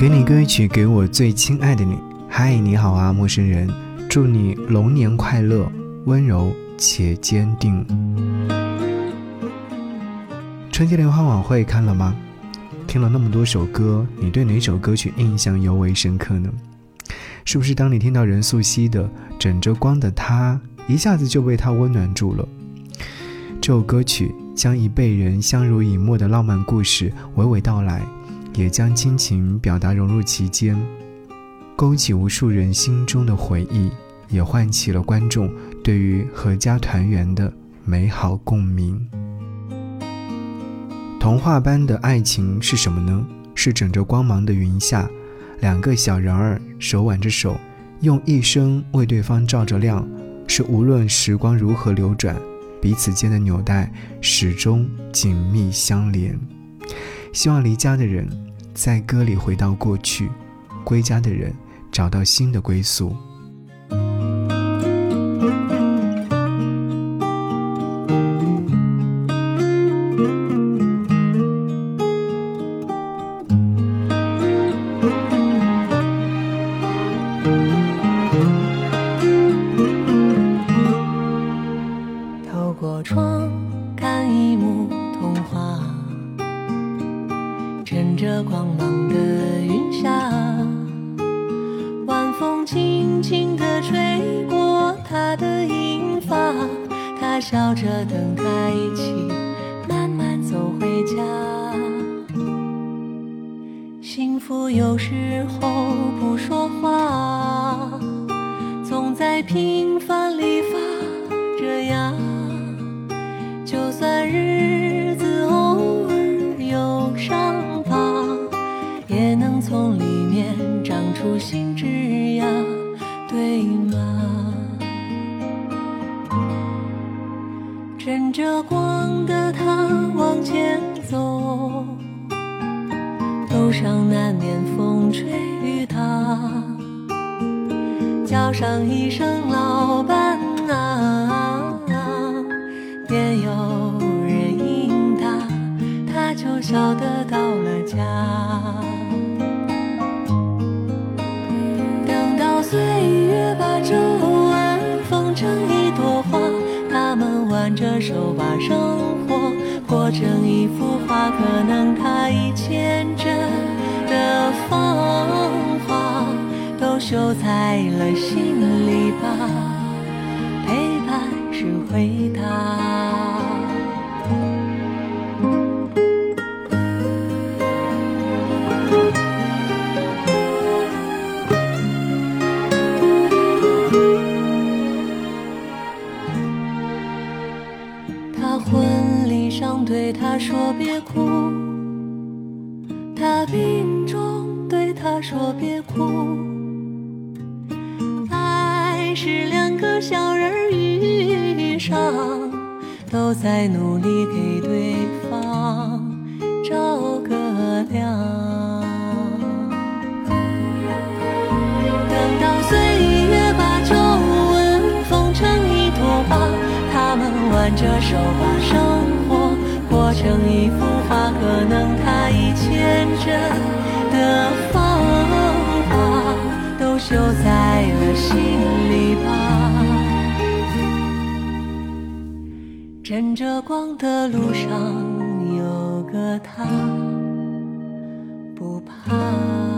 给你歌曲，给我最亲爱的你。嗨，你好啊，陌生人。祝你龙年快乐，温柔且坚定。春节联欢晚会看了吗？听了那么多首歌，你对哪首歌曲印象尤为深刻呢？是不是当你听到任素汐的《枕着光的他》，一下子就被他温暖住了？这首歌曲将一辈人相濡以沫的浪漫故事娓娓道来，也将亲情表达融入其间，勾起无数人心中的回忆，也唤起了观众对于阖家团圆的美好共鸣。童话般的爱情是什么呢？是枕着光芒的云下，两个小人儿手挽着手，用一生为对方照着亮。是无论时光如何流转，彼此间的纽带始终紧密相连。希望离家的人在歌里回到过去，归家的人找到新的归宿。透过窗看一幕趁着光芒的云霞，晚风轻轻地吹过她的银发，她笑着等他一起慢慢走回家。幸福有时候不说话，总在平凡里趁着光的他往前走，路上难免风吹雨打，叫上一声老伴啊，便有人应答，他就晓得到挽着手把生活过成一幅画，可能他一千帧的芳华都绣在了心里吧，陪伴是回答。对他说别哭，他病中对他说别哭。爱是两个小人儿遇上，都在努力给对方照个亮。等到岁月把皱纹缝成一朵花，他们挽着手把生活。活成一幅画，可能他一千帧的芳华都绣在了心里吧。枕着光的路上有个他，不怕。